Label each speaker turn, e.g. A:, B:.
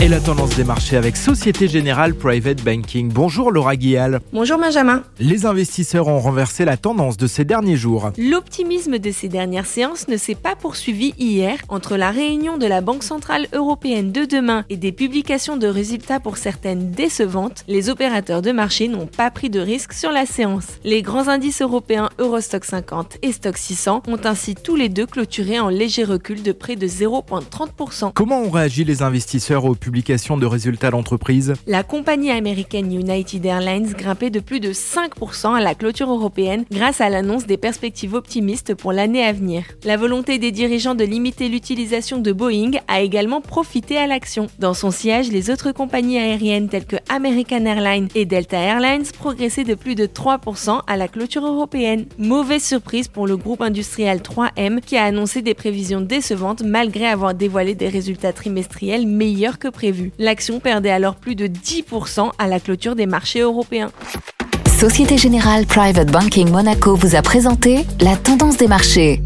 A: Et la tendance des marchés avec Société Générale Private Banking. Bonjour Laura Guial.
B: Bonjour Benjamin.
A: Les investisseurs ont renversé la tendance de ces derniers jours.
B: L'optimisme de ces dernières séances ne s'est pas poursuivi hier entre la réunion de la Banque Centrale Européenne de demain et des publications de résultats pour certaines décevantes. Les opérateurs de marché n'ont pas pris de risques sur la séance. Les grands indices européens Eurostock 50 et Stock 600 ont ainsi tous les deux clôturé en léger recul de près de 0,30%.
A: Comment ont réagi les investisseurs aux de résultats d'entreprise.
B: La compagnie américaine United Airlines grimpait de plus de 5% à la clôture européenne grâce à l'annonce des perspectives optimistes pour l'année à venir. La volonté des dirigeants de limiter l'utilisation de Boeing a également profité à l'action. Dans son siège, les autres compagnies aériennes telles que American Airlines et Delta Airlines progressaient de plus de 3% à la clôture européenne. Mauvaise surprise pour le groupe industriel 3M qui a annoncé des prévisions décevantes malgré avoir dévoilé des résultats trimestriels meilleurs que L'action perdait alors plus de 10% à la clôture des marchés européens.
C: Société Générale Private Banking Monaco vous a présenté la tendance des marchés.